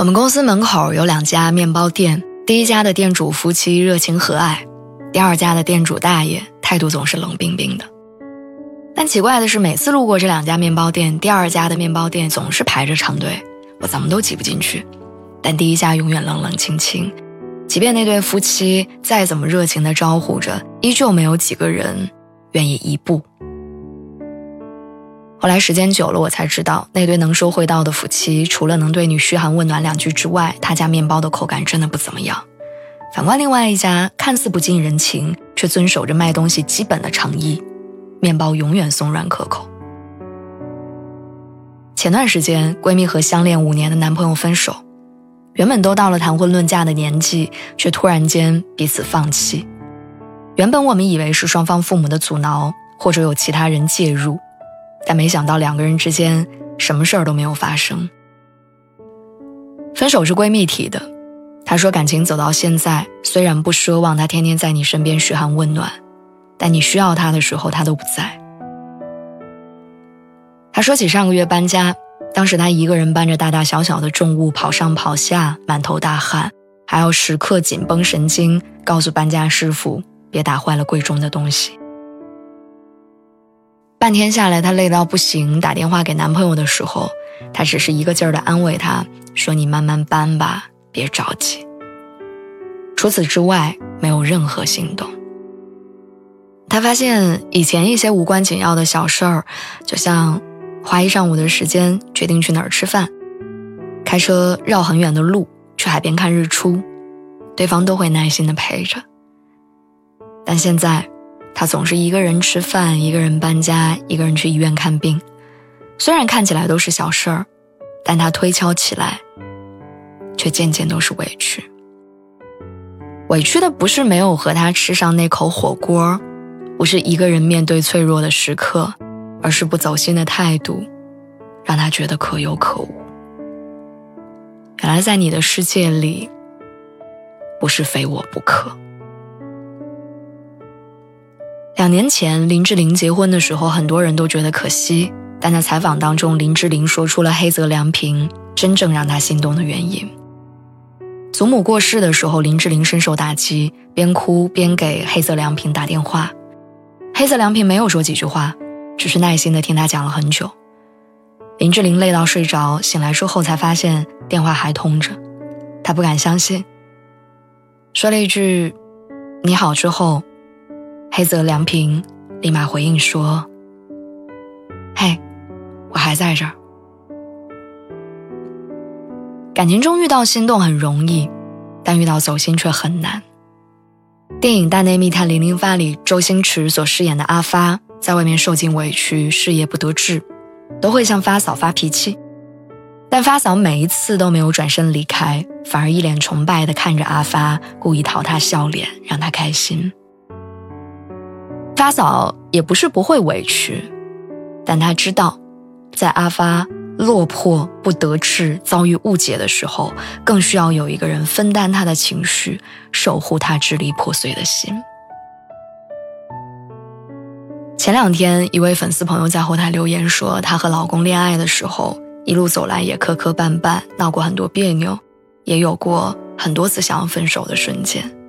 我们公司门口有两家面包店，第一家的店主夫妻热情和蔼，第二家的店主大爷态度总是冷冰冰的。但奇怪的是，每次路过这两家面包店，第二家的面包店总是排着长队，我怎么都挤不进去。但第一家永远冷冷清清，即便那对夫妻再怎么热情地招呼着，依旧没有几个人愿意一步。后来时间久了，我才知道那对能说会道的夫妻，除了能对你嘘寒问暖两句之外，他家面包的口感真的不怎么样。反观另外一家，看似不近人情，却遵守着卖东西基本的诚意，面包永远松软可口。前段时间，闺蜜和相恋五年的男朋友分手，原本都到了谈婚论嫁的年纪，却突然间彼此放弃。原本我们以为是双方父母的阻挠，或者有其他人介入。但没想到两个人之间什么事儿都没有发生。分手是闺蜜提的，她说感情走到现在，虽然不奢望他天天在你身边嘘寒问暖，但你需要他的时候他都不在。她说起上个月搬家，当时她一个人搬着大大小小的重物跑上跑下，满头大汗，还要时刻紧绷神经，告诉搬家师傅别打坏了贵重的东西。半天下来，她累到不行。打电话给男朋友的时候，他只是一个劲儿的安慰她，说：“你慢慢搬吧，别着急。”除此之外，没有任何行动。她发现以前一些无关紧要的小事儿，就像花一上午的时间决定去哪儿吃饭，开车绕很远的路去海边看日出，对方都会耐心的陪着。但现在。他总是一个人吃饭，一个人搬家，一个人去医院看病。虽然看起来都是小事儿，但他推敲起来，却渐渐都是委屈。委屈的不是没有和他吃上那口火锅，不是一个人面对脆弱的时刻，而是不走心的态度，让他觉得可有可无。原来在你的世界里，不是非我不可。两年前，林志玲结婚的时候，很多人都觉得可惜。但在采访当中，林志玲说出了黑泽良平真正让她心动的原因。祖母过世的时候，林志玲深受打击，边哭边给黑泽良平打电话。黑泽良平没有说几句话，只是耐心的听他讲了很久。林志玲累到睡着，醒来之后才发现电话还通着，她不敢相信，说了一句：“你好。”之后。黑泽良平立马回应说：“嘿，我还在这儿。感情中遇到心动很容易，但遇到走心却很难。电影《大内密探零零发》里，周星驰所饰演的阿发，在外面受尽委屈，事业不得志，都会向发嫂发脾气，但发嫂每一次都没有转身离开，反而一脸崇拜地看着阿发，故意讨他笑脸，让他开心。”发嫂也不是不会委屈，但她知道，在阿发落魄、不得志、遭遇误解的时候，更需要有一个人分担他的情绪，守护他支离破碎的心。前两天，一位粉丝朋友在后台留言说，她和老公恋爱的时候，一路走来也磕磕绊绊，闹过很多别扭，也有过很多次想要分手的瞬间。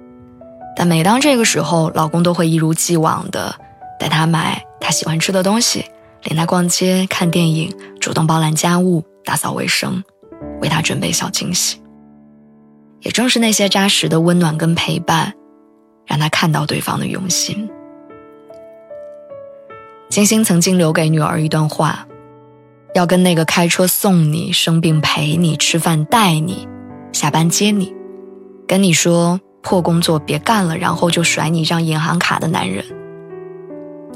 但每当这个时候，老公都会一如既往的带她买她喜欢吃的东西，领她逛街、看电影，主动包揽家务、打扫卫生，为她准备小惊喜。也正是那些扎实的温暖跟陪伴，让她看到对方的用心。金星曾经留给女儿一段话：要跟那个开车送你、生病陪你、吃饭带你、下班接你，跟你说。破工作别干了，然后就甩你一张银行卡的男人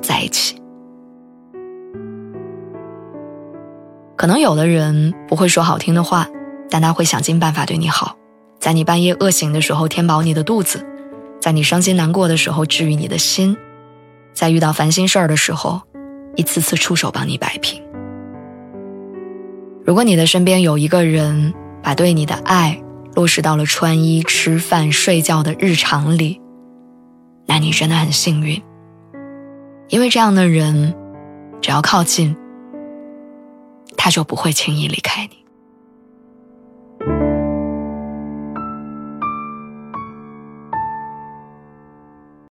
在一起。可能有的人不会说好听的话，但他会想尽办法对你好，在你半夜饿醒的时候填饱你的肚子，在你伤心难过的时候治愈你的心，在遇到烦心事儿的时候，一次次出手帮你摆平。如果你的身边有一个人把对你的爱落实到了穿衣、吃饭、睡觉的日常里，那你真的很幸运，因为这样的人，只要靠近。他就不会轻易离开你。